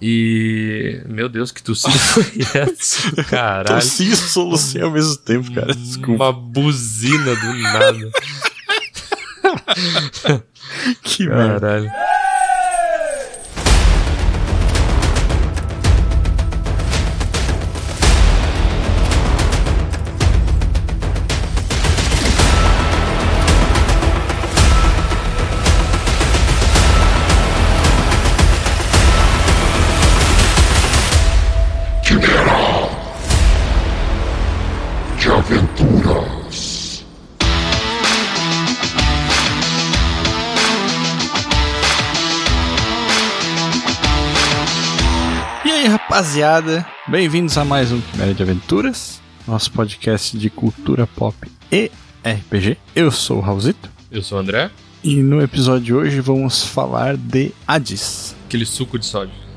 E. Meu Deus, que tossido foi essa? Caralho. Tossi e solucei ao mesmo tempo, cara. Desculpa. Uma buzina do nada. Que merda. Caralho. Quimera rapaziada? Bem-vindos a mais um Quimera de Aventuras, nosso podcast de cultura pop e RPG. Eu sou o Raulzito Eu sou o André, e no episódio de hoje vamos falar de Hades. aquele suco de sódio.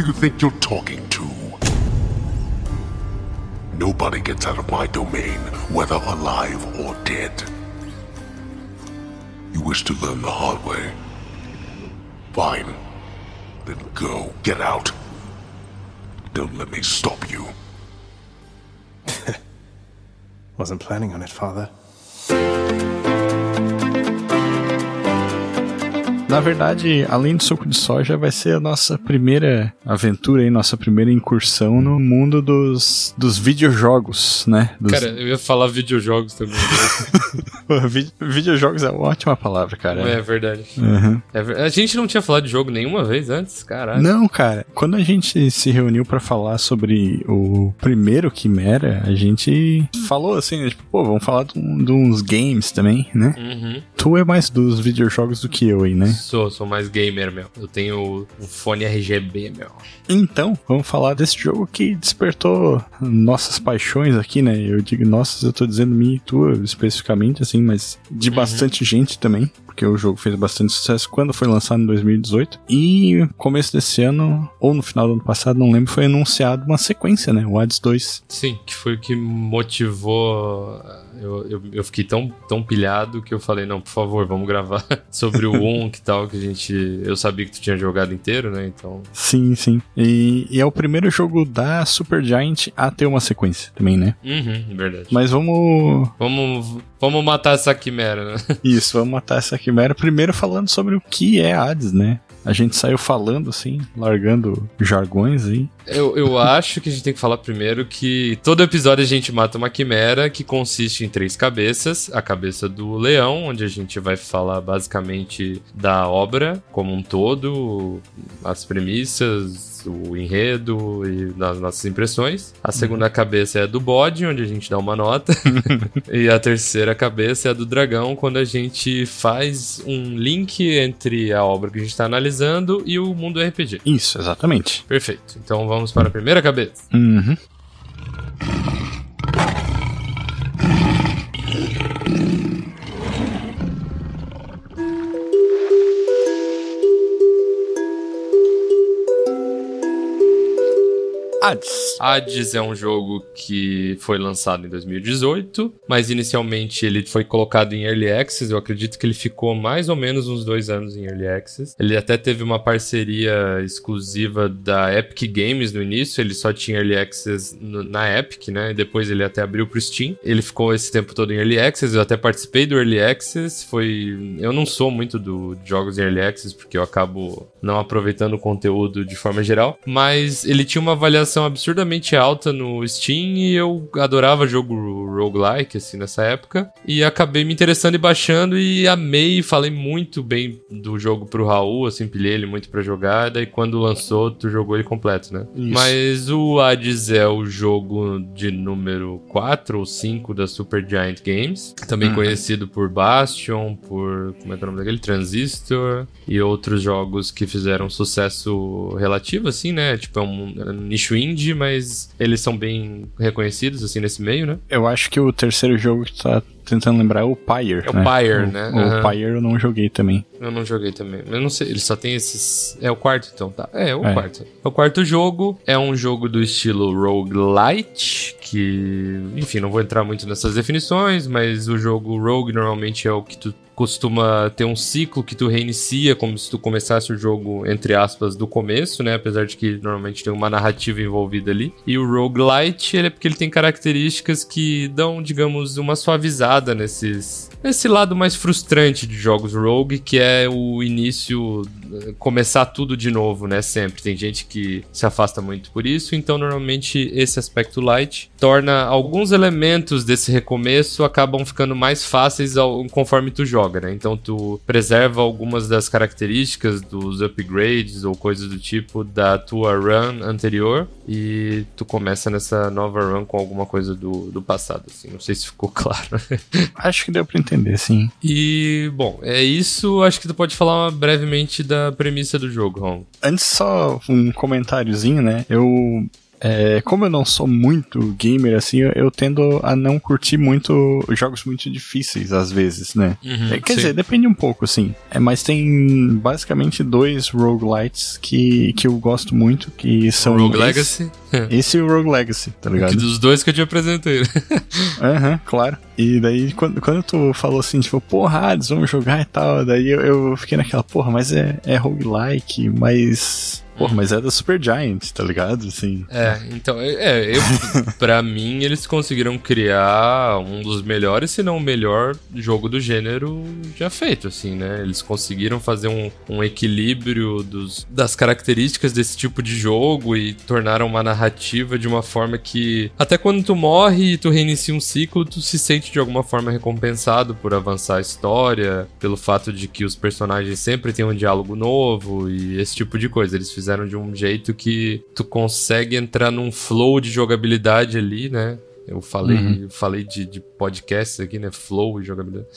Do you think you're talking to? Nobody gets out of my domain, whether alive or dead. You wish to learn the hard way? Fine. Then go. Get out. Don't let me stop you. Wasn't planning on it, Father. Na verdade, além do suco de soja, vai ser a nossa primeira aventura aí, nossa primeira incursão no mundo dos, dos videojogos, né? Dos... Cara, eu ia falar videojogos também. né? Pô, vi- videojogos é uma ótima palavra, cara. é verdade. Uhum. É A gente não tinha falado de jogo nenhuma vez antes, caralho. Não, cara, quando a gente se reuniu pra falar sobre o primeiro Quimera, a gente falou assim, né, tipo, pô, vamos falar de, de uns games também, né? Uhum. Tu é mais dos videojogos do que eu aí, né? Sou, sou mais gamer, meu. Eu tenho um fone RGB, meu. Então, vamos falar desse jogo que despertou nossas paixões aqui, né? Eu digo nossas, eu tô dizendo minha e tua especificamente, assim, mas de bastante gente também, porque o jogo fez bastante sucesso quando foi lançado em 2018. E começo desse ano, ou no final do ano passado, não lembro, foi anunciado uma sequência, né? O Hades 2. Sim, que foi o que motivou. Eu, eu, eu fiquei tão, tão pilhado que eu falei, não, por favor, vamos gravar sobre o 1, que tal, que a gente. Eu sabia que tu tinha jogado inteiro, né? Então. Sim, sim. E, e é o primeiro jogo da Supergiant a ter uma sequência também, né? Uhum, verdade. Mas vamos. Vamos, vamos matar essa quimera, né? Isso, vamos matar essa quimera. Primeiro falando sobre o que é Hades, né? A gente saiu falando assim, largando jargões aí. Eu, eu acho que a gente tem que falar primeiro que todo episódio a gente mata uma quimera que consiste em três cabeças. A cabeça do leão, onde a gente vai falar basicamente da obra como um todo, as premissas, o enredo e das nossas impressões. A segunda cabeça é a do bode, onde a gente dá uma nota. e a terceira cabeça é a do dragão, quando a gente faz um link entre a obra que a gente está analisando e o mundo RPG. Isso, exatamente. Perfeito. Então vamos para a primeira cabeça. Uhum. Hades. Hades é um jogo que foi lançado em 2018, mas inicialmente ele foi colocado em Early Access. Eu acredito que ele ficou mais ou menos uns dois anos em Early Access. Ele até teve uma parceria exclusiva da Epic Games no início. Ele só tinha Early Access na Epic, né? E depois ele até abriu pro Steam. Ele ficou esse tempo todo em Early Access. Eu até participei do Early Access. Foi. Eu não sou muito do jogos em Early Access porque eu acabo não aproveitando o conteúdo de forma geral. Mas ele tinha uma avaliação absurdamente alta no Steam e eu adorava jogo roguelike, assim, nessa época. E acabei me interessando e baixando e amei, falei muito bem do jogo pro Raul, assim, pilhei ele muito pra jogar. Daí quando lançou, tu jogou ele completo, né? Isso. Mas o Hades é o jogo de número 4 ou 5 da Super Giant Games. Também Uhum. conhecido por Bastion, por. Como é que é o nome daquele? Transistor e outros jogos que fizeram sucesso relativo, assim, né? Tipo, é um, é um nicho indie. Indie, mas eles são bem reconhecidos, assim, nesse meio, né? Eu acho que o terceiro jogo que tá tentando lembrar é o Pyre. É o né? Pyre, o, né? O Aham. Pyre eu não joguei também. Eu não joguei também. Eu não sei, ele só tem esses. É o quarto, então, tá? É, o É. quarto. O quarto jogo é um jogo do estilo roguelite, que. Enfim, não vou entrar muito nessas definições, mas o jogo rogue normalmente é o que tu costuma ter um ciclo que tu reinicia, como se tu começasse o jogo, entre aspas, do começo, né? Apesar de que normalmente tem uma narrativa envolvida ali. E o roguelite, ele é porque ele tem características que dão, digamos, uma suavizada nesses. Nesse lado mais frustrante de jogos rogue, que é o início, eh, começar tudo de novo, né? Sempre. Tem gente que se afasta muito por isso, então normalmente esse aspecto light torna alguns elementos desse recomeço acabam ficando mais fáceis ao- conforme tu joga, né? Então tu preserva algumas das características dos upgrades ou coisas do tipo da tua run anterior e tu começa nessa nova run com alguma coisa do, do passado, assim. Não sei se ficou claro. Acho que deu pra entender, sim. E, bom, é isso. Acho que tu pode falar brevemente da premissa do jogo, Ron. Antes, só um comentáriozinho, né? Eu. é, como eu não sou muito gamer assim, eu, eu tendo a não curtir muito jogos muito difíceis às vezes, né? Uhum, É, Quer sim. dizer, depende um pouco, assim. É, mas tem basicamente dois roguelites que, que eu gosto muito, que são Rogue esse, Legacy. esse e o Rogue Legacy, tá Que ligado? dos dois que eu te apresentei. né? Aham, claro. E daí, quando, quando tu falou assim, tipo, porra, Hades, vamos jogar e tal, daí eu, eu fiquei naquela, porra, mas é, é roguelike, mas. Porra, mas é da Super Giant, tá ligado? Assim. É, então, é, eu, pra mim, eles conseguiram criar um dos melhores, se não o melhor jogo do gênero já feito, assim, né? Eles conseguiram fazer um, um equilíbrio dos, das características desse tipo de jogo e tornaram uma narrativa de uma forma que, até quando tu morre e tu reinicia um ciclo, tu se sente de alguma forma recompensado por avançar a história, pelo fato de que os personagens sempre têm um diálogo novo e esse tipo de coisa. Eles fizeram de um jeito que tu consegue entrar num flow de jogabilidade ali, né? Eu falei, eu falei de, de podcast aqui, né? Flow e jogabilidade.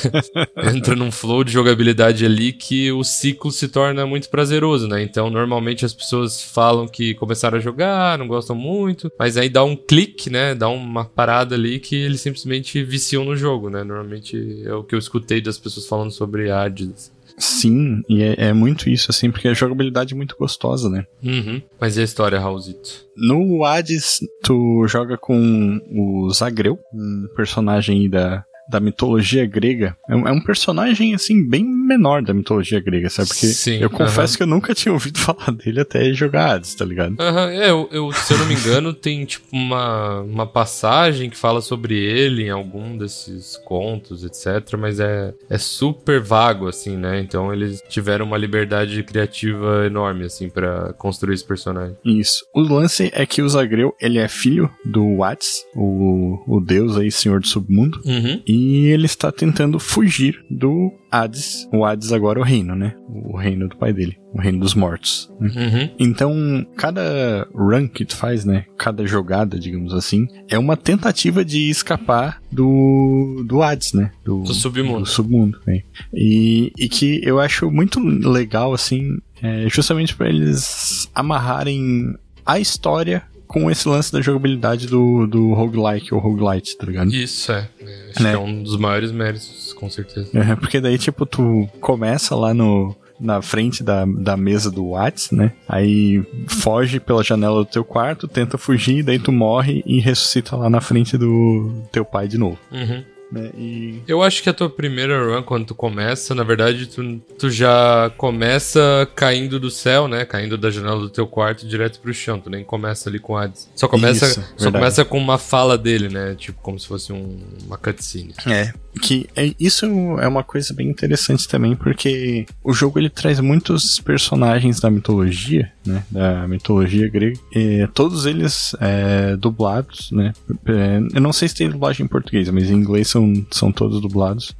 Entra num flow de jogabilidade ali que o ciclo se torna muito prazeroso, né? Então, normalmente as pessoas falam que começaram a jogar, não gostam muito, mas aí dá um clique, né? Dá uma parada ali que eles simplesmente viciam no jogo, né? Normalmente é o que eu escutei das pessoas falando sobre Hades. Sim, e é, é muito isso, assim, porque a jogabilidade é muito gostosa, né? Uhum. Mas e a história, Raulzito? No Hades, tu joga com o Zagreu, um personagem aí da, da mitologia grega. É um, é um personagem, assim, bem menor da mitologia grega, sabe? Porque Sim, eu confesso aham. que eu nunca tinha ouvido falar dele até jogar Hades, tá ligado? Aham, é, eu, eu- se eu não me engano, tem tipo uma, uma passagem que fala sobre ele em algum desses contos, etc. Mas é, é super vago, assim, né? Então eles tiveram uma liberdade criativa enorme, assim, pra construir esse personagem. Isso. O lance é que o Zagreu, ele é filho do Hades, o, o deus aí, senhor do submundo. Uhum. E ele está tentando fugir do Hades. O Hades agora é o reino, né? O reino do pai dele. O reino dos mortos. né? Uhum. Então, cada run que tu faz, né? Cada jogada, digamos assim, é uma tentativa de escapar do, do Hades, né? Do, Do submundo. do submundo, né? E, e que eu acho muito legal, assim, é, justamente para eles amarrarem a história com esse lance da jogabilidade do, do roguelike ou roguelite, tá ligado? Isso é. Acho Né? que é um dos maiores méritos, com certeza. É, porque daí, tipo, tu começa lá no. Na frente da, da mesa do Whats, né? Aí foge pela janela do teu quarto, tenta fugir, daí tu morre e ressuscita lá na frente do teu pai de novo. Uhum. Né? E. Eu acho que a tua primeira run, quando tu começa, na verdade, tu, tu já começa caindo do céu, né? Caindo da janela do teu quarto direto pro chão. Tu nem começa ali com Hades. Só começa, Isso, só verdade. começa com uma fala dele, né? Tipo, como se fosse um- uma cutscene. É. Que é, isso é uma coisa bem interessante também, porque o jogo ele traz muitos personagens da mitologia, né? Da mitologia grega. E todos eles é, dublados, né? É, eu não sei se tem dublagem em português, mas em inglês são, são todos dublados.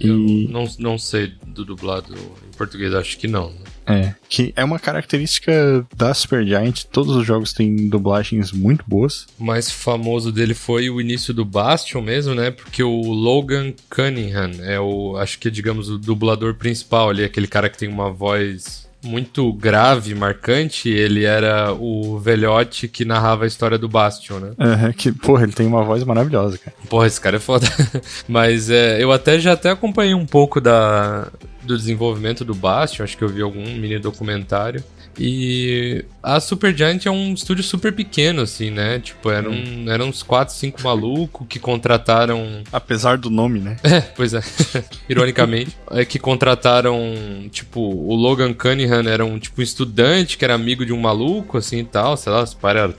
Eu E- não, não sei do dublado em português, acho que não. né? É, que é uma característica da Supergiant, todos os jogos têm dublagens muito boas. O mais famoso dele foi o início do Bastion mesmo, né? Porque o Logan Cunningham é o, acho que digamos, o dublador principal ali, aquele cara que tem uma voz muito grave, marcante, ele era o velhote que narrava a história do Bastion, né? Uhum, que, porra, ele tem uma voz maravilhosa, cara. Porra, esse cara é foda. Mas é, eu até já até acompanhei um pouco da, do desenvolvimento do Bastion, acho que eu vi algum mini documentário. E a Supergiant é um estúdio super pequeno, assim, né? Tipo, eram, hum. eram uns 4, 5 malucos que contrataram. Apesar do nome, né? É, pois é. Ironicamente. É que contrataram, tipo, o Logan Cunningham era um, tipo, estudante que era amigo de um maluco, assim e tal. Sei lá, se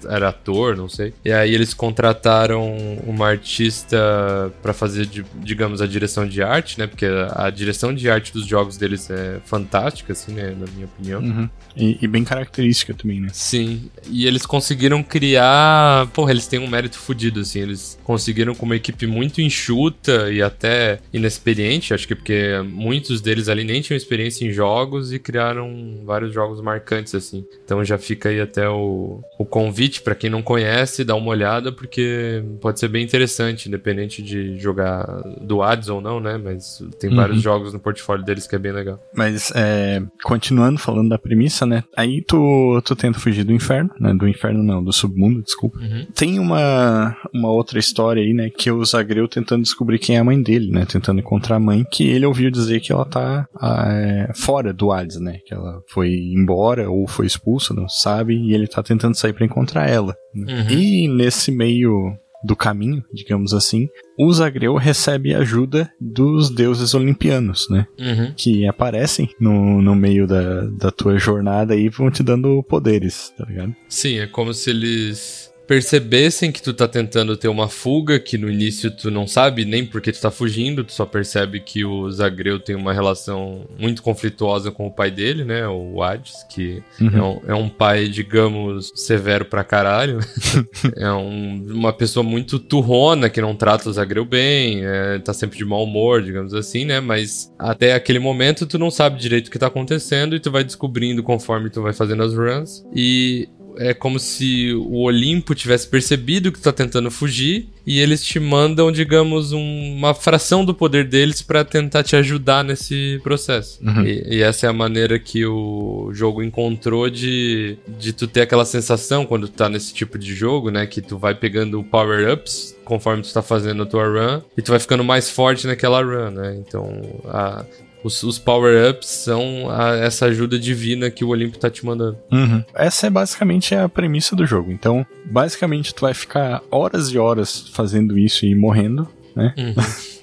era, ator, não sei. E aí eles contrataram uma artista para fazer, digamos, a direção de arte, né? Porque a, a direção de arte dos jogos deles é fantástica, assim, né? Na minha opinião. Uhum. E, e, bem característica também, né? Sim. E eles conseguiram criar. Porra, eles têm um mérito fodido, assim. Eles conseguiram com uma equipe muito enxuta e até inexperiente. Acho que porque muitos deles ali nem tinham experiência em jogos e criaram vários jogos marcantes, assim. Então já fica aí até o, o convite para quem não conhece, dar uma olhada, porque pode ser bem interessante, independente de jogar do Ads ou não, né? Mas tem uhum. vários jogos no portfólio deles que é bem legal. Mas, é, continuando falando da premissa, né? Aí tu, tu tenta fugir do inferno, né? Do inferno não, do submundo, desculpa. Uhum. Tem uma, uma outra história aí, né? Que é o Zagreu tentando descobrir quem é a mãe dele, né? Tentando encontrar a mãe, que ele ouviu dizer que ela tá é, fora do Hades, né? Que ela foi embora ou foi expulsa, não sabe, e ele tá tentando sair para encontrar ela. Né? Uhum. E nesse meio do caminho, digamos assim, o Zagreu recebe ajuda dos deuses olimpianos, né? Uhum. Que aparecem no, no meio da, da tua jornada e vão te dando poderes, tá ligado? Sim, é como se eles percebessem que tu tá tentando ter uma fuga, que no início tu não sabe nem porque tu tá fugindo, tu só percebe que o Zagreu tem uma relação muito conflituosa com o pai dele, né, o Hades, que uhum. é, um, é, um, pai, digamos, severo pra caralho. é um, uma pessoa muito turrona, que não trata o Zagreu bem, é, tá sempre de mau humor, digamos assim, né, mas até aquele momento tu não sabe direito o que tá acontecendo e tu vai descobrindo conforme tu vai fazendo as runs. E é como se o Olimpo tivesse percebido que tu tá tentando fugir e eles te mandam, digamos, um, uma fração do poder deles para tentar te ajudar nesse processo. Uhum. E, e, essa é a maneira que o jogo encontrou de, de tu ter aquela sensação quando tu tá nesse tipo de jogo, né? Que tu vai pegando power-ups conforme tu tá fazendo a tua run e tu vai ficando mais forte naquela run, né? Então, a, os, os power-ups são a, essa ajuda divina que o Olimpo tá te mandando. Uhum. Essa é basicamente a premissa do jogo. Então, basicamente, tu vai ficar horas e horas fazendo isso e morrendo, né? Uhum.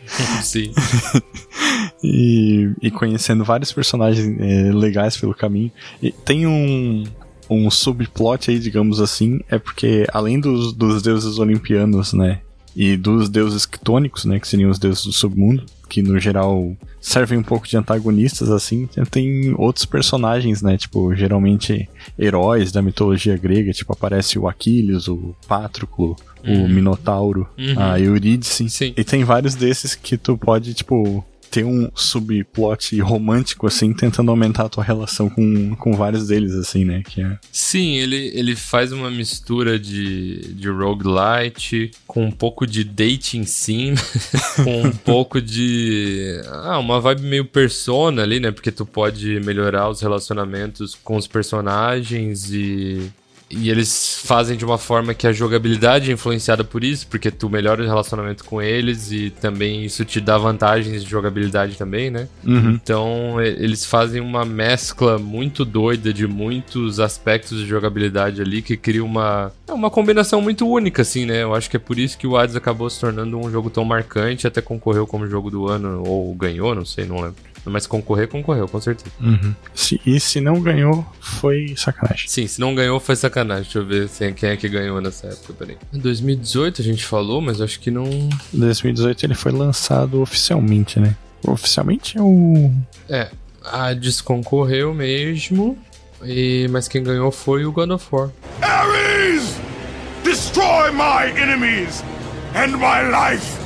Sim. e, e, conhecendo vários personagens é, legais pelo caminho. E tem um, um subplot aí, digamos assim, é porque além dos, dos deuses olimpianos, né? E dos deuses quitônicos, né? Que seriam os deuses do submundo que no geral servem um pouco de antagonistas, assim, tem outros personagens, né? Tipo, geralmente heróis da mitologia grega, tipo, aparece o Aquiles, o Patroclo, uhum. o Minotauro, uhum. a Eurídice. Sim. E tem vários desses que tu pode, tipo, ter um subplot romântico, assim, tentando aumentar a tua relação com, com vários deles, assim, né? Que é... Sim, ele, ele faz uma mistura de, de roguelite com um pouco de dating sim, com um pouco de. Ah, uma vibe meio persona ali, né? Porque tu pode melhorar os relacionamentos com os personagens e e eles fazem de uma forma que a jogabilidade é influenciada por isso, porque tu melhora o relacionamento com eles e também isso te dá vantagens de jogabilidade também, né? Uhum. Então eles fazem uma mescla muito doida de muitos aspectos de jogabilidade ali que cria uma, é uma combinação muito única, assim, né? Eu acho que é por isso que o Hades acabou se tornando um jogo tão marcante, até concorreu como jogo do ano, ou ganhou, não sei, não lembro. Mas concorrer, concorreu, com certeza. Uhum. Se, e se não ganhou, foi sacanagem. Sim, se não ganhou, foi sacanagem. Deixa eu ver se, quem é que ganhou nessa época, peraí. Em 2018 a gente falou, mas acho que não. Em 2018 ele foi lançado oficialmente, né? Oficialmente é o. É, a Hades concorreu mesmo. E, mas quem ganhou foi o God of War. Ares! Destroy my enemies! And my life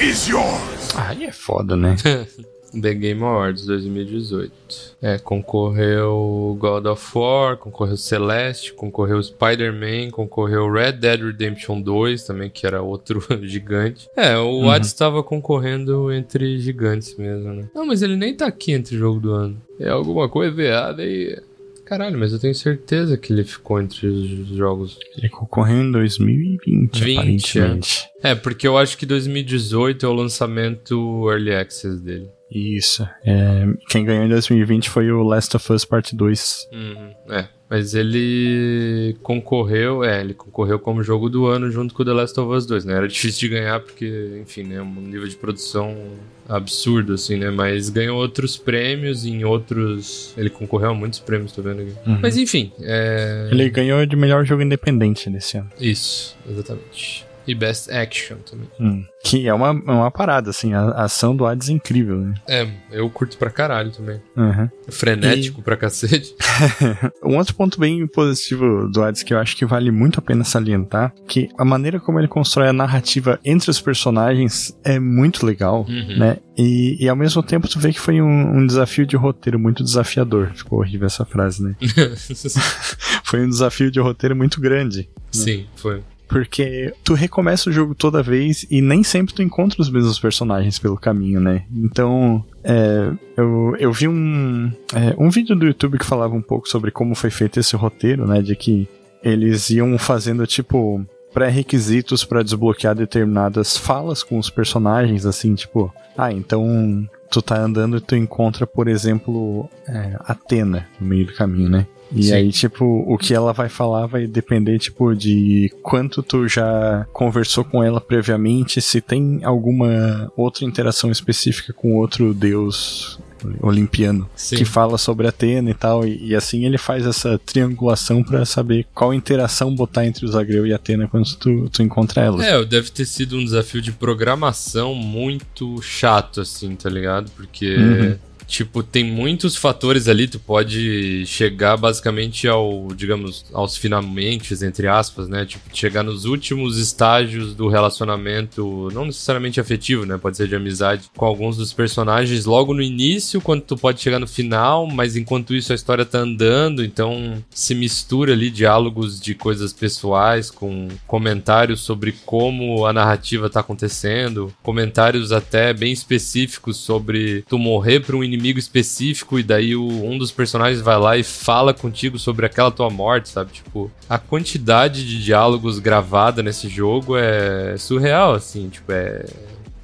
is yours! Aí é foda, né? The Game Awards 2018. É, concorreu God of War, concorreu Celeste, concorreu Spider-Man, concorreu Red Dead Redemption 2 também, que era outro gigante. É, o uhum. Hades estava concorrendo entre gigantes mesmo, né? Não, mas ele nem tá aqui entre jogo do ano. É alguma coisa errada aí. Caralho, mas eu tenho certeza que ele ficou entre os jogos. Ele concorreu em 2020, 20, aparentemente. É, porque eu acho que 2018 é o lançamento Early Access dele. Isso. É, quem ganhou em 2020 foi o Last of Us Part 2. Uhum, é. Mas ele concorreu, é, ele concorreu como jogo do ano junto com o The Last of Us 2, né? Era difícil de ganhar porque, enfim, né, um nível de produção absurdo, assim, né? Mas ganhou outros prêmios em outros... Ele concorreu a muitos prêmios, tô vendo aqui. Uhum. Mas, enfim, é... Ele ganhou de melhor jogo independente nesse ano. Isso, exatamente. E Best Action também. Hum. Que é uma, uma parada, assim, a, a ação do Hades é incrível, né? É, eu curto pra caralho também. Uhum. Frenético pra cacete. um outro ponto bem positivo do Hades que eu acho que vale muito a pena salientar, que a maneira como ele constrói a narrativa entre os personagens é muito legal, Uhum. né? E, e ao mesmo tempo tu vê que foi um, um desafio de roteiro muito desafiador. Ficou horrível essa frase, né? Foi um desafio de roteiro muito grande. Sim, foi. Porque tu recomeça o jogo toda vez e nem sempre tu encontra os mesmos personagens pelo caminho, né? Então, é, eu, eu vi um, é, um vídeo do YouTube que falava um pouco sobre como foi feito esse roteiro, né? De que eles iam fazendo, tipo, pré-requisitos para desbloquear determinadas falas com os personagens, assim, tipo, ah, então tu tá andando e tu encontra, por exemplo, é, Atena no meio do caminho, né? E Sim. aí, tipo, o que ela vai falar vai depender, tipo, de quanto tu já conversou com ela previamente, se tem alguma outra interação específica com outro deus olimpiano Sim. que fala sobre Atena e tal, e, e assim ele faz essa triangulação pra saber qual interação botar entre os Agreu e Atena quando tu, tu encontra elas. É, deve ter sido um desafio de programação muito chato, assim, tá ligado? Porque, Uhum. Tipo, tem muitos fatores ali, tu pode chegar basicamente ao, digamos, aos finalmente, entre aspas, né? Tipo, chegar nos últimos estágios do relacionamento, não necessariamente afetivo, né? Pode ser de amizade com alguns dos personagens logo no início, quando tu pode chegar no final, mas enquanto isso a história tá andando, então se mistura ali diálogos de coisas pessoais com comentários sobre como a narrativa tá acontecendo, comentários até bem específicos sobre tu morrer pra um inimigo específico e daí o- um dos personagens vai lá e fala contigo sobre aquela tua morte, sabe? Tipo, a quantidade de diálogos gravada nesse jogo é surreal, assim, tipo, é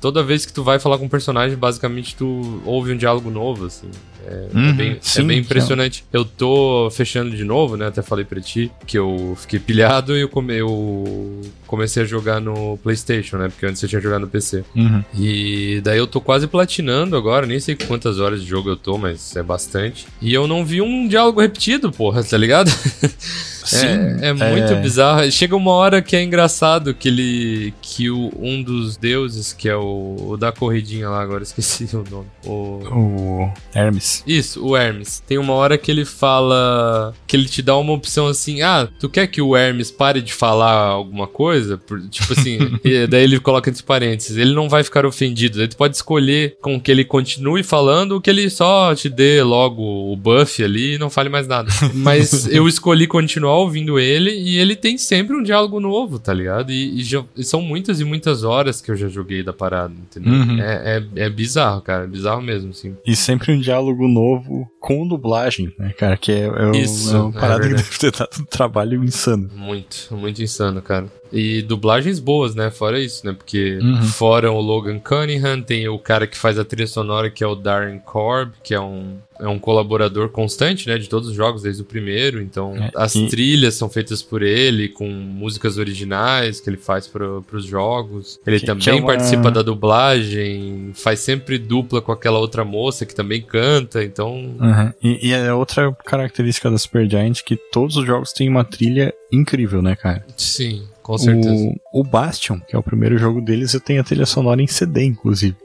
toda vez que tu vai falar com um personagem, basicamente tu ouve um diálogo novo, assim. É, é Uhum, bem, é sim, bem sim. impressionante. Eu tô fechando de novo, né? Até falei pra ti que eu fiquei pilhado e eu, come, eu comecei a jogar no PlayStation, né? Porque antes eu tinha jogado no PC. Uhum. E daí eu tô quase platinando agora, nem sei quantas horas de jogo eu tô, mas é bastante. E eu não vi um diálogo repetido, porra, tá ligado? é, é muito é. bizarro. Chega uma hora que é engraçado que ele. que o, um dos deuses, que é o, o da corridinha lá, agora esqueci o nome. O. O Hermes. Isso, o Hermes. Tem uma hora que ele fala. que ele te dá uma opção assim: ah, tu quer que o Hermes pare de falar alguma coisa? Por- tipo assim, daí ele coloca entre parênteses: ele não vai ficar ofendido. Daí tu pode escolher com que ele continue falando ou que ele só te dê logo o buff ali e não fale mais nada. Mas eu escolhi continuar ouvindo ele e ele tem sempre um diálogo novo, tá ligado? E, e já- e são muitas e muitas horas que eu já joguei da parada, entendeu? Uhum. É, é, é bizarro, cara. É bizarro mesmo, assim. E sempre um diálogo novo com dublagem, né, cara? Que é, é, um- Isso, é uma é parada que verdade. deve ter dado um trabalho insano. Muito, muito insano, cara. E dublagens boas, né? Fora isso, né? Porque Uhum. fora o Logan Cunningham, tem o cara que faz a trilha sonora, que é o Darren Korb, que é um, é um colaborador constante, né? De todos os jogos, desde o primeiro. Então, É, as e- trilhas são feitas por ele, com músicas originais que ele faz para os jogos. Ele Que- também que é uma- participa da dublagem, faz sempre dupla com aquela outra moça que também canta. Então, Uhum. E, e é outra característica da Supergiant que todos os jogos têm uma trilha incrível, né, cara? sim, com certeza. O, o Bastion, que é o primeiro jogo deles, eu tenho a trilha sonora em CD, inclusive.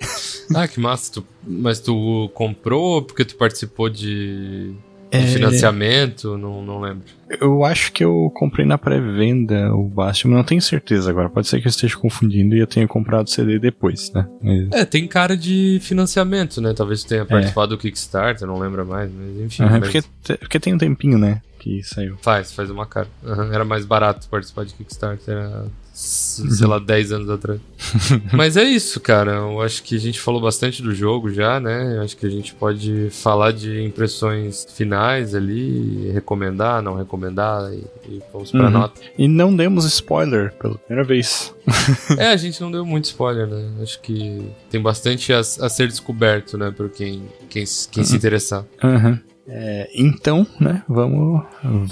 Ah, que massa. Tu- mas tu comprou porque tu participou de, de É, financiamento? Não, não lembro. Eu acho que eu comprei na pré-venda o Bastion, mas não tenho certeza agora. Pode ser que eu esteja confundindo e eu tenha comprado o CD depois, né? Mas, É, tem cara de financiamento, né? Talvez tu tenha participado do Kickstarter, não lembro mais, mas enfim. Aham, mas porque, porque tem um tempinho, né? Que saiu. Faz, faz uma cara. Aham, Era mais barato participar de Kickstarter há sei lá, 10 anos atrás. Mas é isso, cara. Eu acho que a gente falou bastante do jogo já, né? Eu acho que a gente pode falar de impressões finais ali, recomendar, não recomendar, e, e vamos pra Uhum. nota. E não demos spoiler pela primeira vez. É, a gente não deu muito spoiler, né? Acho que tem bastante a, a ser descoberto, né? Por quem, quem, quem se interessar. Aham. É, então, né, vamos,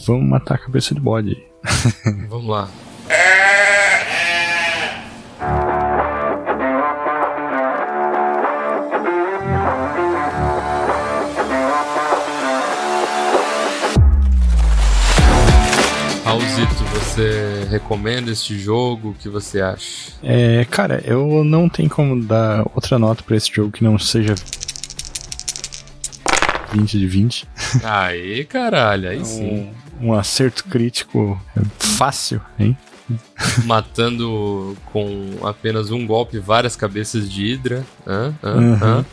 vamos matar a cabeça de bode. Vamos lá. Raulzito, você recomenda este jogo? O que você acha? É, cara, eu não tenho como dar outra nota pra esse jogo que não seja 20 de 20. Aê, caralho, aí sim. Um, um acerto crítico fácil, hein? Matando com apenas um golpe várias cabeças de Hydra. Hã? Hã? Uhum. Hã?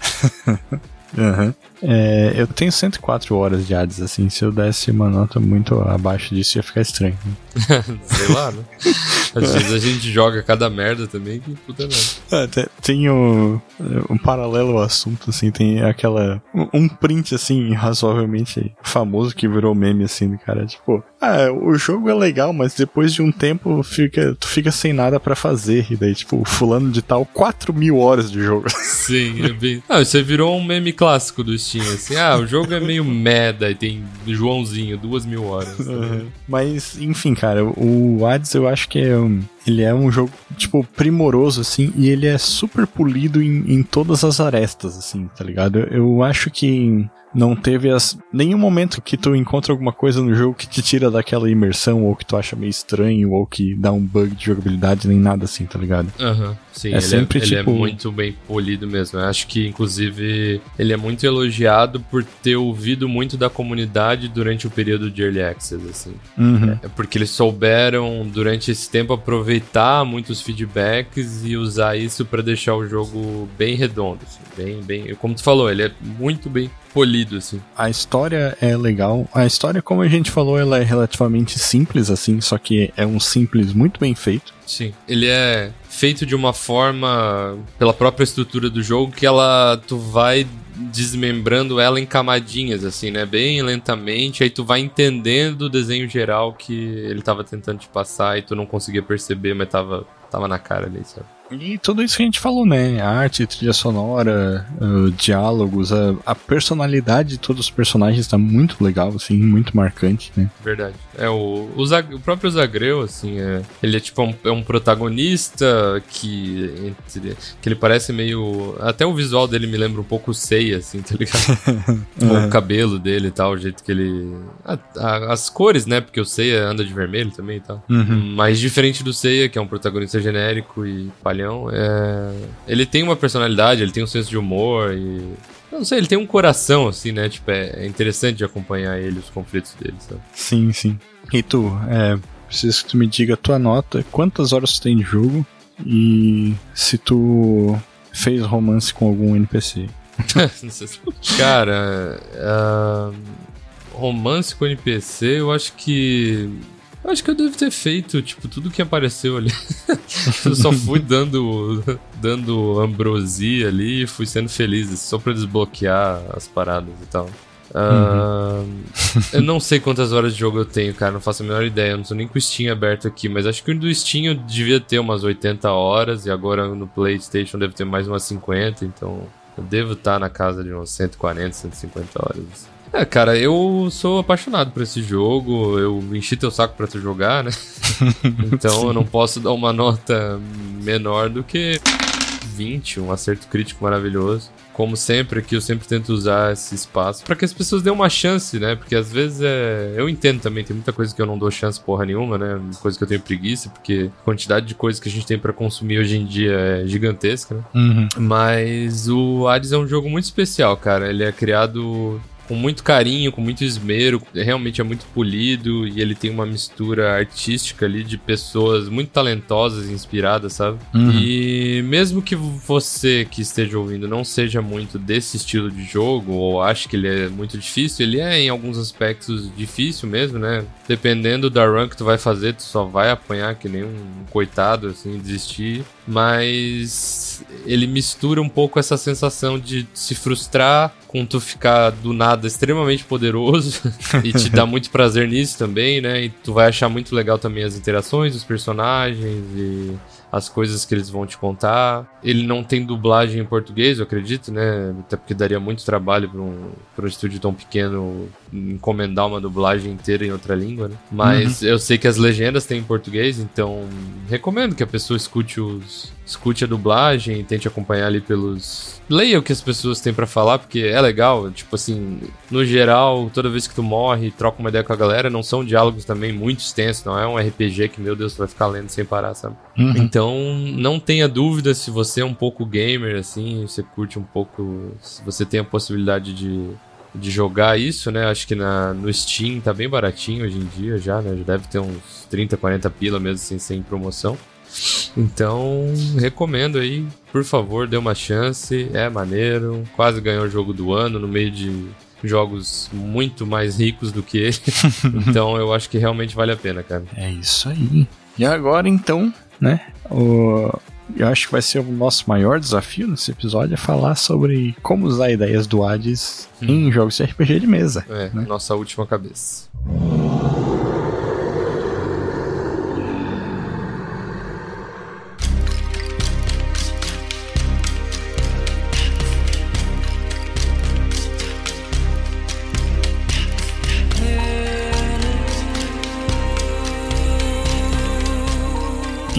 Aham. É, eu tenho 104 horas de Hades, assim, se eu desse uma nota muito abaixo disso ia ficar estranho. Sei lá, né? Às vezes a gente joga cada merda também que puta merda. É, te- tem o- um paralelo ao assunto, assim, tem aquela. um- Um print, assim, razoavelmente famoso que virou meme, assim, do cara. Tipo, ah, o jogo é legal, mas depois de um tempo fica, tu fica sem nada pra fazer. E daí, tipo, fulano de tal, 4 mil horas de jogo. Sim, é bem. Ah, você virou um meme clássico do Assim. Ah, o jogo é meio meda e tem Joãozinho, duas mil horas. tá? Mas, enfim, cara, o Hades eu acho que é um, ele é um jogo, tipo, primoroso, assim, e ele é super polido em, em todas as arestas, assim, tá ligado? Eu, eu acho que não teve as, nenhum momento que tu encontra alguma coisa no jogo que te tira daquela imersão, ou que tu acha meio estranho, ou que dá um bug de jogabilidade, nem nada assim, tá ligado? Aham, sim, É ele, sempre, é, ele tipo- é muito bem polido mesmo. Eu acho que, inclusive, ele é muito elogiado por ter ouvido muito da comunidade durante o período de Early Access, assim. Uhum. É porque eles souberam, durante esse tempo, aproveitar muitos feedbacks e usar isso pra deixar o jogo bem redondo, assim, bem, bem... Como tu falou, ele é muito bem polido, assim. A história é legal. A história, como a gente falou, ela é relativamente simples, assim, só que é um simples muito bem feito. Sim. Ele é feito de uma forma, pela própria estrutura do jogo, que ela. Tu vai desmembrando ela em camadinhas, assim, né? Bem lentamente. Aí tu vai entendendo o desenho geral que ele tava tentando te passar e tu não conseguia perceber, mas tava, tava na cara ali, sabe? E tudo isso que a gente falou, né? A arte, trilha sonora, uh, diálogos, a, a personalidade de todos os personagens tá muito legal, assim, muito marcante, né? Verdade. É o, o, Zag- o próprio Zagreu, assim, é, ele é tipo um, é um protagonista que, entre- que ele parece meio. Até o visual dele me lembra um pouco o Seiya, assim, tá ligado? o cabelo dele e tal, o jeito que ele. a- a- as cores, né? Porque o Seiya anda de vermelho também e tal. Uhum. Mas diferente do Seiya, que é um protagonista genérico e é... ele tem uma personalidade, ele tem um senso de humor e. eu Não sei, ele tem um coração, assim, né? Tipo, é é interessante de acompanhar ele, os conflitos dele, sabe? Sim, sim. E tu, é, preciso que tu me diga a tua nota, quantas horas tu tem de jogo e se tu fez romance com algum NPC. Cara, ah, romance com NPC, eu acho que. Eu acho que eu devo ter feito, tipo, tudo que apareceu ali. eu só fui dando, dando ambrosia ali e fui sendo feliz, só pra desbloquear as paradas e tal. Ah, eu não sei quantas horas de jogo eu tenho, cara, não faço a menor ideia. Eu não tô nem com o Steam aberto aqui, mas acho que o do Steam eu devia ter umas 80 horas e agora no PlayStation deve ter mais umas 50, então eu devo estar na casa de umas 140, 150 horas. É, cara, eu sou apaixonado por esse jogo, eu enchi teu saco pra tu jogar, né? então eu não posso dar uma nota menor do que 20, um acerto crítico maravilhoso. Como sempre aqui, eu sempre tento usar esse espaço pra que as pessoas dêem uma chance, né? Porque às vezes é. Eu entendo também, tem muita coisa que eu não dou chance porra nenhuma, né? Coisa que eu tenho preguiça, porque a quantidade de coisas que a gente tem pra consumir hoje em dia é gigantesca, né? Uhum. Mas o Hades é um jogo muito especial, cara. Ele é criado com muito carinho, com muito esmero, realmente é muito polido e ele tem uma mistura artística ali de pessoas muito talentosas e inspiradas, sabe? Uhum. E mesmo que você que esteja ouvindo não seja muito desse estilo de jogo ou ache que ele é muito difícil, ele é em alguns aspectos difícil mesmo, né? Dependendo da run que tu vai fazer, tu só vai apanhar que nem um coitado, assim, desistir. Mas ele mistura um pouco essa sensação de se frustrar com tu ficar do nada extremamente poderoso e te dá muito prazer nisso também, né? E tu vai achar muito legal também as interações dos personagens e as coisas que eles vão te contar. Ele não tem dublagem em português, eu acredito, né? Até porque daria muito trabalho para um, pra um estúdio tão pequeno encomendar uma dublagem inteira em outra língua, né? Mas eu sei que as legendas têm em português, então recomendo que a pessoa escute os escute a dublagem, tente acompanhar ali pelos leia o que as pessoas têm pra falar, porque é legal, tipo assim, no geral, toda vez que tu morre, troca uma ideia com a galera, não são diálogos também muito extensos, não é um RPG que, meu Deus, tu vai ficar lendo sem parar, sabe? Uhum. Então, não tenha dúvida se você é um pouco gamer, assim, você curte um pouco, se você tem a possibilidade de, de jogar isso, né? Acho que na, no Steam tá bem baratinho hoje em dia já, né? Já deve ter uns 30, 40 pila mesmo, assim, sem promoção. Então, recomendo aí, por favor, dê uma chance, é maneiro, quase ganhou o jogo do ano no meio de jogos muito mais ricos do que ele. então, eu acho que realmente vale a pena, cara. É isso aí. E agora então, né? O... Eu acho que vai ser o nosso maior desafio nesse episódio é falar sobre como usar ideias do Hades em jogos de RPG de mesa. É, né? nossa última cabeça.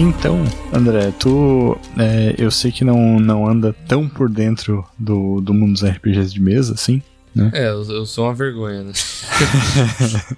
Então, André, tu. é, eu sei que não, não anda tão por dentro do, do mundo dos RPGs de mesa, assim. É, eu, eu sou uma vergonha, né?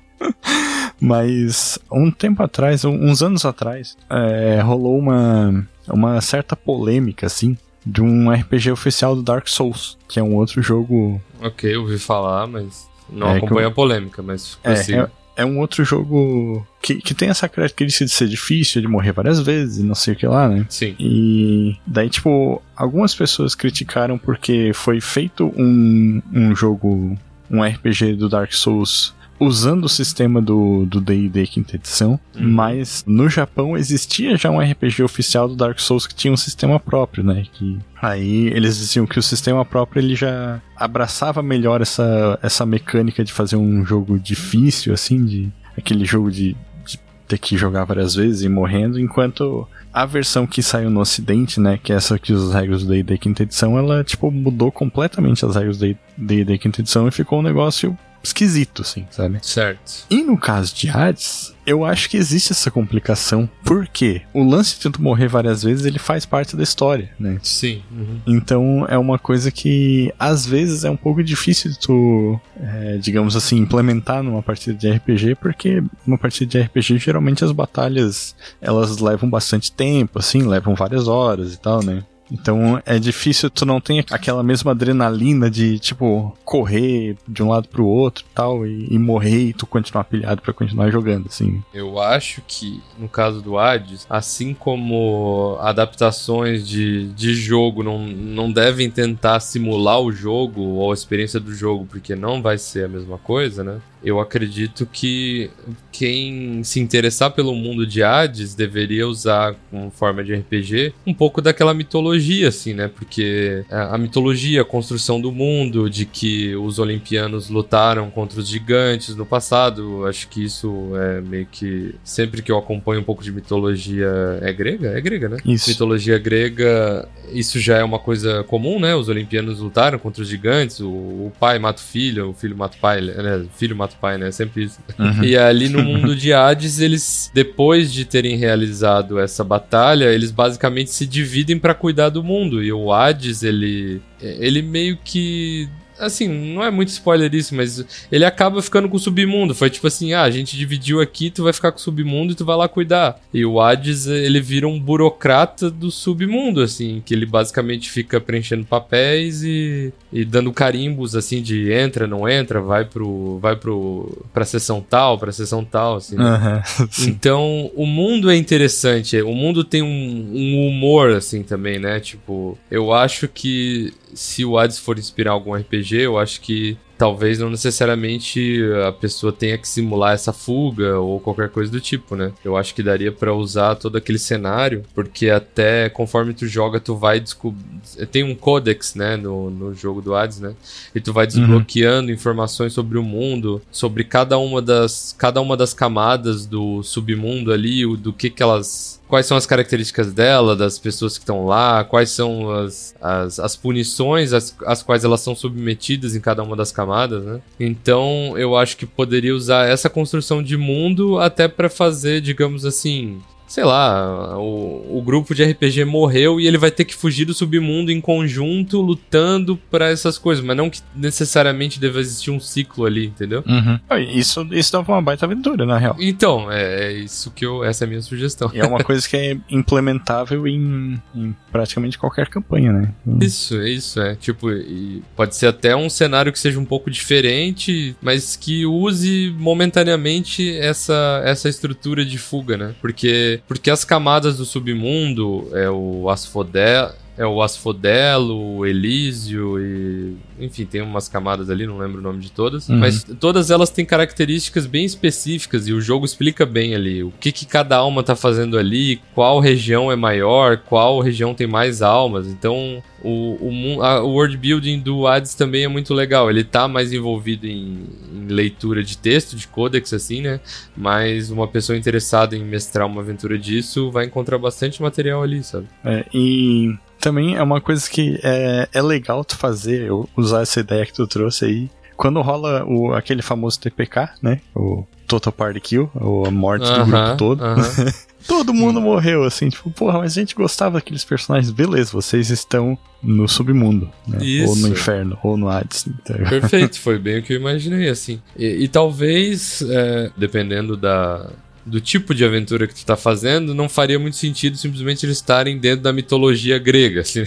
Mas um tempo atrás, uns anos atrás, é, rolou uma, uma certa polêmica, assim, de um RPG oficial do Dark Souls, que é um outro jogo. ok, eu ouvi falar, mas não É, acompanho que a polêmica, mas É, é, é um outro jogo que, que tem essa característica de ser difícil, de morrer várias vezes e não sei o que lá, né? Sim. E daí, tipo, algumas pessoas criticaram porque foi feito um, um jogo, um RPG do Dark Souls usando o sistema do do D&D quinta edição, Uhum. mas no Japão existia já um RPG oficial do Dark Souls que tinha um sistema próprio, né? Que aí eles diziam que o sistema próprio ele já abraçava melhor essa, essa mecânica de fazer um jogo difícil, assim, de aquele jogo de, de ter que jogar várias vezes e morrendo, enquanto a versão que saiu no ocidente, né, que é essa que usa as regras do D&D quinta edição, ela, tipo, mudou completamente as regras do D&D quinta edição e ficou um negócio esquisito, assim, sabe? Certo. E no caso de Hades, eu acho que existe essa complicação, porque o lance de tu morrer várias vezes, ele faz parte da história, né? Sim. uhum. Então é uma coisa que às vezes é um pouco difícil de tu, é, digamos assim, implementar numa partida de RPG, porque numa partida de RPG geralmente as batalhas elas levam bastante tempo, assim, levam várias horas e tal, né? Então é difícil, tu não tem aquela mesma adrenalina de, tipo, correr de um lado pro outro tal, e, e morrer e tu continuar pilhado pra continuar jogando, assim. Eu acho que, no caso do Hades, assim como adaptações de, de jogo não, não devem tentar simular o jogo ou a experiência do jogo, porque não vai ser a mesma coisa, né? Eu acredito que quem se interessar pelo mundo de Hades deveria usar como forma de RPG um pouco daquela mitologia, assim, né? Porque a a mitologia, a construção do mundo, de que os olimpianos lutaram contra os gigantes no passado, acho que isso é meio que. Sempre que eu acompanho um pouco de mitologia. É grega? É grega, né? Isso. Mitologia grega, isso já é uma coisa comum, né? Os olimpianos lutaram contra os gigantes, o, o pai mata o filho, o filho mata o pai, né? O filho mata pai, né? Sempre isso. E ali no mundo de Hades, eles, depois de terem realizado essa batalha, eles basicamente se dividem pra cuidar do mundo. E o Hades, ele, ele meio que assim, não é muito spoiler isso, mas ele acaba ficando com o submundo. Foi tipo assim, ah, a gente dividiu aqui, tu vai ficar com o submundo e tu vai lá cuidar. E o Hades, ele vira um burocrata do submundo, assim, que ele basicamente fica preenchendo papéis e, e dando carimbos, assim, de entra, não entra, vai pro, vai pro, pra sessão tal, pra sessão tal, assim. Aham, sim. Então, o mundo é interessante. O mundo tem um, um humor, assim, também, né? Tipo, eu acho que se o Hades for inspirar algum RPG, eu acho que talvez não necessariamente a pessoa tenha que simular essa fuga ou qualquer coisa do tipo, né? Eu acho que daria pra usar todo aquele cenário, porque até conforme tu joga, tu vai descobrir. Tem um codex, né, no, no jogo do Hades, né? E tu vai desbloqueando informações sobre o mundo, sobre cada uma das, cada uma das camadas do submundo ali, do que que elas quais são as características dela, das pessoas que estão lá, quais são as, as, as punições às, às quais elas são submetidas em cada uma das camadas, né? Então eu acho que poderia usar essa construção de mundo até para fazer, digamos assim. Sei lá, o, o grupo de RPG morreu e ele vai ter que fugir do submundo em conjunto, lutando pra essas coisas, mas não que necessariamente deva existir um ciclo ali, entendeu? Uhum. Ah, Isso, isso dava uma baita aventura, na real. Então, é, é isso que eu. Essa é a minha sugestão. E é uma coisa que é implementável em, em praticamente qualquer campanha, né? Isso, isso, é. Tipo, e pode ser até um cenário que seja um pouco diferente, mas que use momentaneamente essa, essa estrutura de fuga, né? Porque, porque as camadas do submundo, é o Asfodel, é o Asfodelo, o Elísio e. Enfim, tem umas camadas ali, não lembro o nome de todas. Uhum. Mas todas elas têm características bem específicas e o jogo explica bem ali o que, que cada alma tá fazendo ali, qual região é maior, qual região tem mais almas. Então, o, o, a- o world building do Hades também é muito legal. Ele tá mais envolvido em, em leitura de texto, de codex, assim, né? Mas uma pessoa interessada em mestrar uma aventura disso vai encontrar bastante material ali, sabe? É, e também é uma coisa que é, é legal tu fazer, usar essa ideia que tu trouxe aí. Quando rola o, aquele famoso TPK, né? O Total Party Kill, ou a morte do grupo todo. aham. Todo mundo morreu, assim, tipo, porra, mas a gente gostava daqueles personagens. Beleza, vocês estão no submundo, né? Ou no inferno, ou no Hades. Então, Perfeito, foi bem o que eu imaginei, assim. E, e talvez, é, dependendo da, do tipo de aventura que tu tá fazendo, não faria muito sentido simplesmente eles estarem dentro da mitologia grega, assim.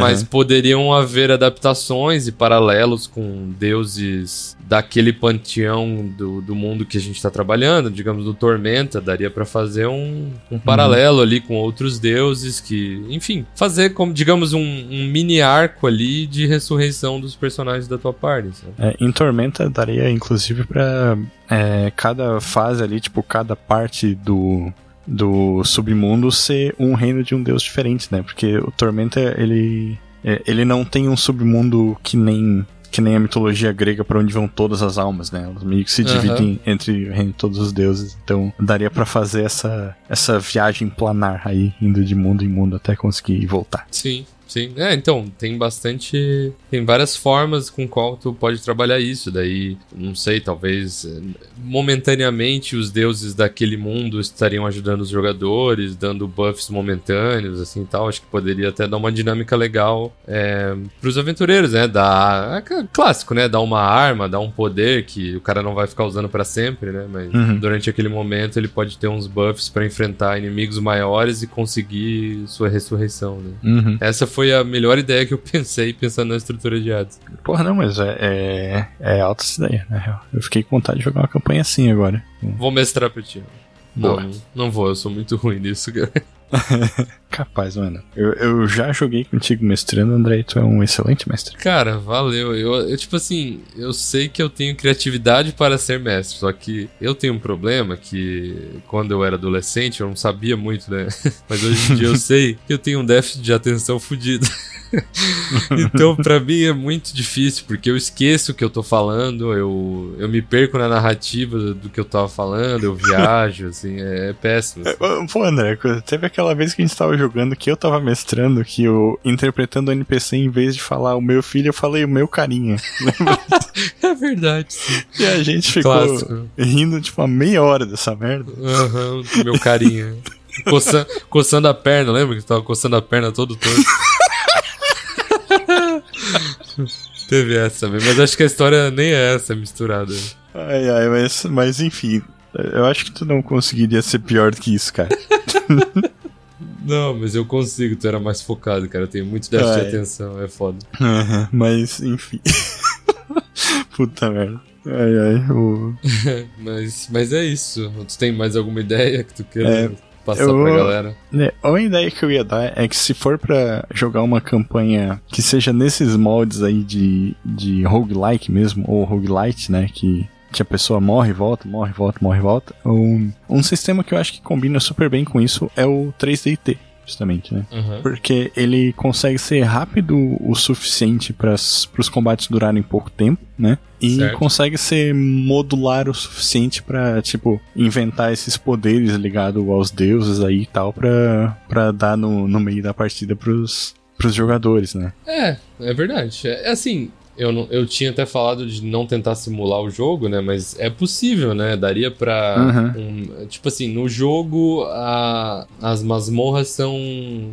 Mas poderiam haver adaptações e paralelos com deuses daquele panteão do, do mundo que a gente tá trabalhando, digamos, do Tormenta, daria pra fazer um, um paralelo ali com outros deuses que, enfim, fazer como, digamos, um, um mini arco ali de ressurreição dos personagens da tua party, sabe? É, em Tormenta daria inclusive pra é, cada fase ali, tipo, cada parte do, do submundo ser um reino de um deus diferente, né? Porque o Tormenta, ele, é, ele não tem um submundo que nem que nem a mitologia grega pra onde vão todas as almas, né? Elas meio que se dividem entre reino de todos os deuses. Então daria pra fazer essa, essa viagem planar aí, indo de mundo em mundo até conseguir voltar. Sim, sim. É, então, tem bastante. Tem várias formas com qual tu pode trabalhar isso. Daí, não sei, talvez eh, momentaneamente os deuses daquele mundo estariam ajudando os jogadores, dando buffs momentâneos, assim e tal. Acho que poderia até dar uma dinâmica legal é, pros aventureiros, né? Dar. é clássico, né? Dar uma arma, dar um poder que o cara não vai ficar usando pra sempre, né? Mas Uhum. durante aquele momento ele pode ter uns buffs pra enfrentar inimigos maiores e conseguir sua ressurreição, né? Uhum. Essa foi a melhor ideia que eu pensei pensando na estrutura de Hades. Porra, não, mas é, é, é alta essa ideia, na real. Eu fiquei com vontade de jogar uma campanha assim agora. Vou mestrar pra ti. Boa. Não, não vou, eu sou muito ruim nisso, cara. Capaz, mano. Eu, eu já joguei contigo mestrando, André, e tu é um excelente mestre. Cara, valeu. Eu, eu, tipo assim, eu sei que eu tenho criatividade para ser mestre, só que eu tenho um problema que quando eu era adolescente eu não sabia muito, né? Mas hoje em dia eu sei que eu tenho um déficit de atenção fudido. então, pra mim é muito difícil, porque eu esqueço o que eu tô falando, eu, eu me perco na narrativa do que eu tava falando, eu viajo, assim, é, é péssimo. assim. Pô, André, teve aquela vez que a gente tava jogando que eu tava mestrando, que eu, interpretando o NPC, em vez de falar o meu filho, eu falei o meu carinha. Lembra? É verdade, sim. E a gente ficou Clássico. rindo, tipo, uma meia hora dessa merda. Aham, meu carinha. Coçando, coçando a perna, lembra que tu tava coçando a perna todo todo? Teve essa também, mas acho que a história nem é essa misturada. Ai, ai, mas, mas enfim. Eu acho que tu não conseguiria ser pior do que isso, cara. Não, mas eu consigo, tu era mais focado, cara. Eu tenho muito déficit de Ai. atenção, é foda. Uhum, mas, enfim. Puta merda. Ai, ai, o... mas, mas é isso. Tu tem mais alguma ideia que tu queira É, passar eu- pra galera? né, A ideia que eu ia dar é que se for pra jogar uma campanha que seja nesses moldes aí de, de roguelike mesmo, ou roguelite, né, que, que a pessoa morre, volta, morre, volta, morre, volta, um, um sistema que eu acho que combina super bem com isso é o 3DT, justamente, né. Aham. Porque ele consegue ser rápido o suficiente para os combates durarem pouco tempo, né? E Certo. consegue ser modular o suficiente pra, tipo, inventar esses poderes ligados aos deuses aí e tal, pra, pra dar no, no meio da partida pros, pros jogadores, né? É, é verdade. É assim, eu, não, eu tinha até falado de não tentar simular o jogo, né? Mas é possível, né? Daria pra. Uhum. um- tipo assim, no jogo a- as masmorras são,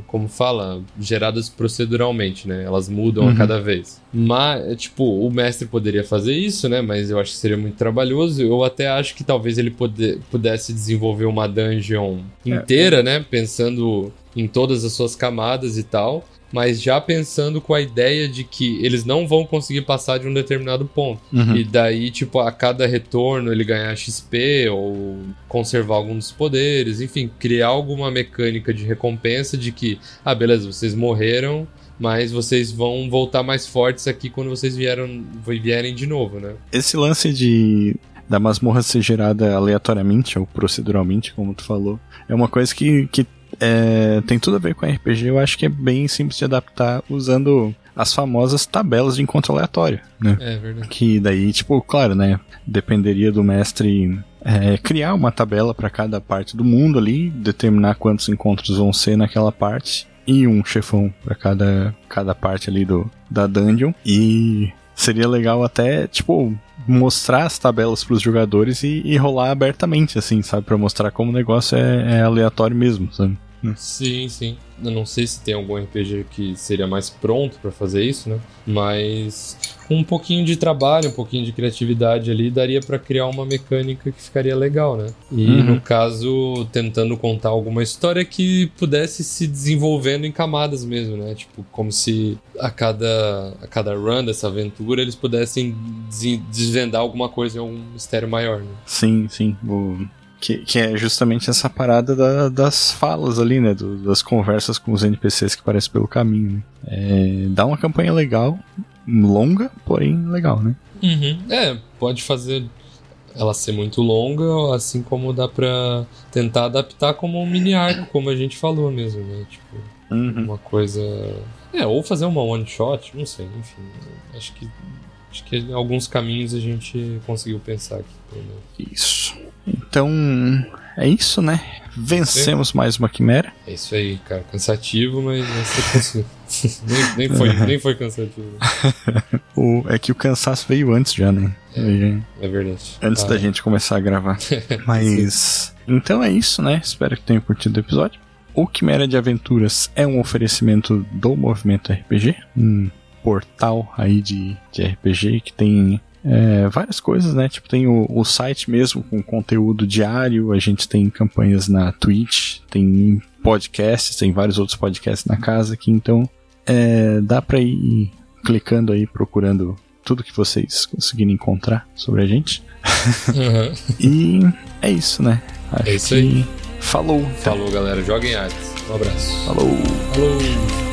como fala, geradas proceduralmente, né? Elas mudam a Uhum. cada vez. Mas, tipo, o mestre poderia fazer isso, né? Mas eu acho que seria muito trabalhoso. Eu até acho que talvez ele pode- pudesse desenvolver uma dungeon inteira, né? Pensando em todas as suas camadas e tal mas já pensando com a ideia de que eles não vão conseguir passar de um determinado ponto. Uhum. E daí, tipo, a cada retorno ele ganhar XP ou conservar algum dos poderes, enfim, criar alguma mecânica de recompensa de que, ah, beleza, vocês morreram, mas vocês vão voltar mais fortes aqui quando vocês vieram, vierem de novo, né? Esse lance de da masmorra ser gerada aleatoriamente ou proceduralmente, como tu falou, é uma coisa que, que é, tem tudo a ver com RPG. Eu acho que é bem simples de adaptar usando as famosas tabelas de encontro aleatório, né? É verdade. Que daí, tipo, claro, né? Dependeria do mestre é, criar uma tabela para cada parte do mundo ali, determinar quantos encontros vão ser naquela parte e um chefão para cada, cada parte ali do, da dungeon. E seria legal até, tipo, mostrar as tabelas pros jogadores e, e rolar abertamente, assim, sabe? Pra mostrar como o negócio é, é aleatório mesmo, sabe? Sim, sim. Eu não sei se tem algum RPG que seria mais pronto pra fazer isso, né? Mas com um pouquinho de trabalho, um pouquinho de criatividade ali, daria pra criar uma mecânica que ficaria legal, né? E Uhum. no caso, tentando contar alguma história que pudesse se desenvolvendo em camadas mesmo, né? Tipo, como se a cada, a cada run dessa aventura eles pudessem des- desvendar alguma coisa em algum mistério maior, né? Sim, sim. O- que, que é justamente essa parada da- das falas ali, né? do- das conversas com os NPCs que aparecem pelo caminho. Né? É, dá uma campanha legal, longa, porém legal, né? Uhum. É, pode fazer ela ser muito longa, assim como dá pra tentar adaptar como um mini arco, como a gente falou mesmo, né? Tipo, uma coisa. É, ou fazer uma one shot, não sei, enfim. Acho que. Acho que alguns caminhos a gente conseguiu pensar aqui, pelo menos. Isso. Então, é isso, né? Vencemos mais uma quimera. É isso aí, cara. Cansativo, mas você nem, nem, foi, nem foi cansativo. O, é que o cansaço veio antes já, né? Veio É verdade. Antes Ah, da gente começar a gravar. Mas. Então é isso, né? Espero que tenham curtido o episódio. O Quimera de Aventuras é um oferecimento do Movimento RPG, um portal aí de, de RPG que tem é, várias coisas, né? Tipo, tem o, o site mesmo com conteúdo diário, a gente tem campanhas na Twitch, tem podcasts, tem vários outros podcasts na casa aqui, então é, dá pra ir clicando aí, procurando tudo que vocês conseguirem encontrar sobre a gente. aham. E é isso, né? Acho É isso aí. Falou. Falou, galera. Joguem artes. Um abraço. Falou. Falou.